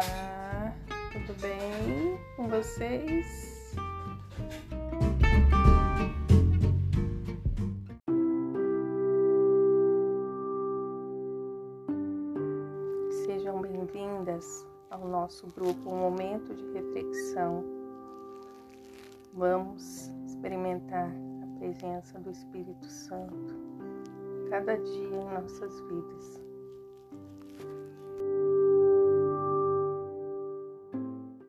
Olá, tudo bem com vocês. Sejam bem-vindas ao nosso grupo Momento de Reflexão. Vamos experimentar a presença do Espírito Santo cada dia em nossas vidas.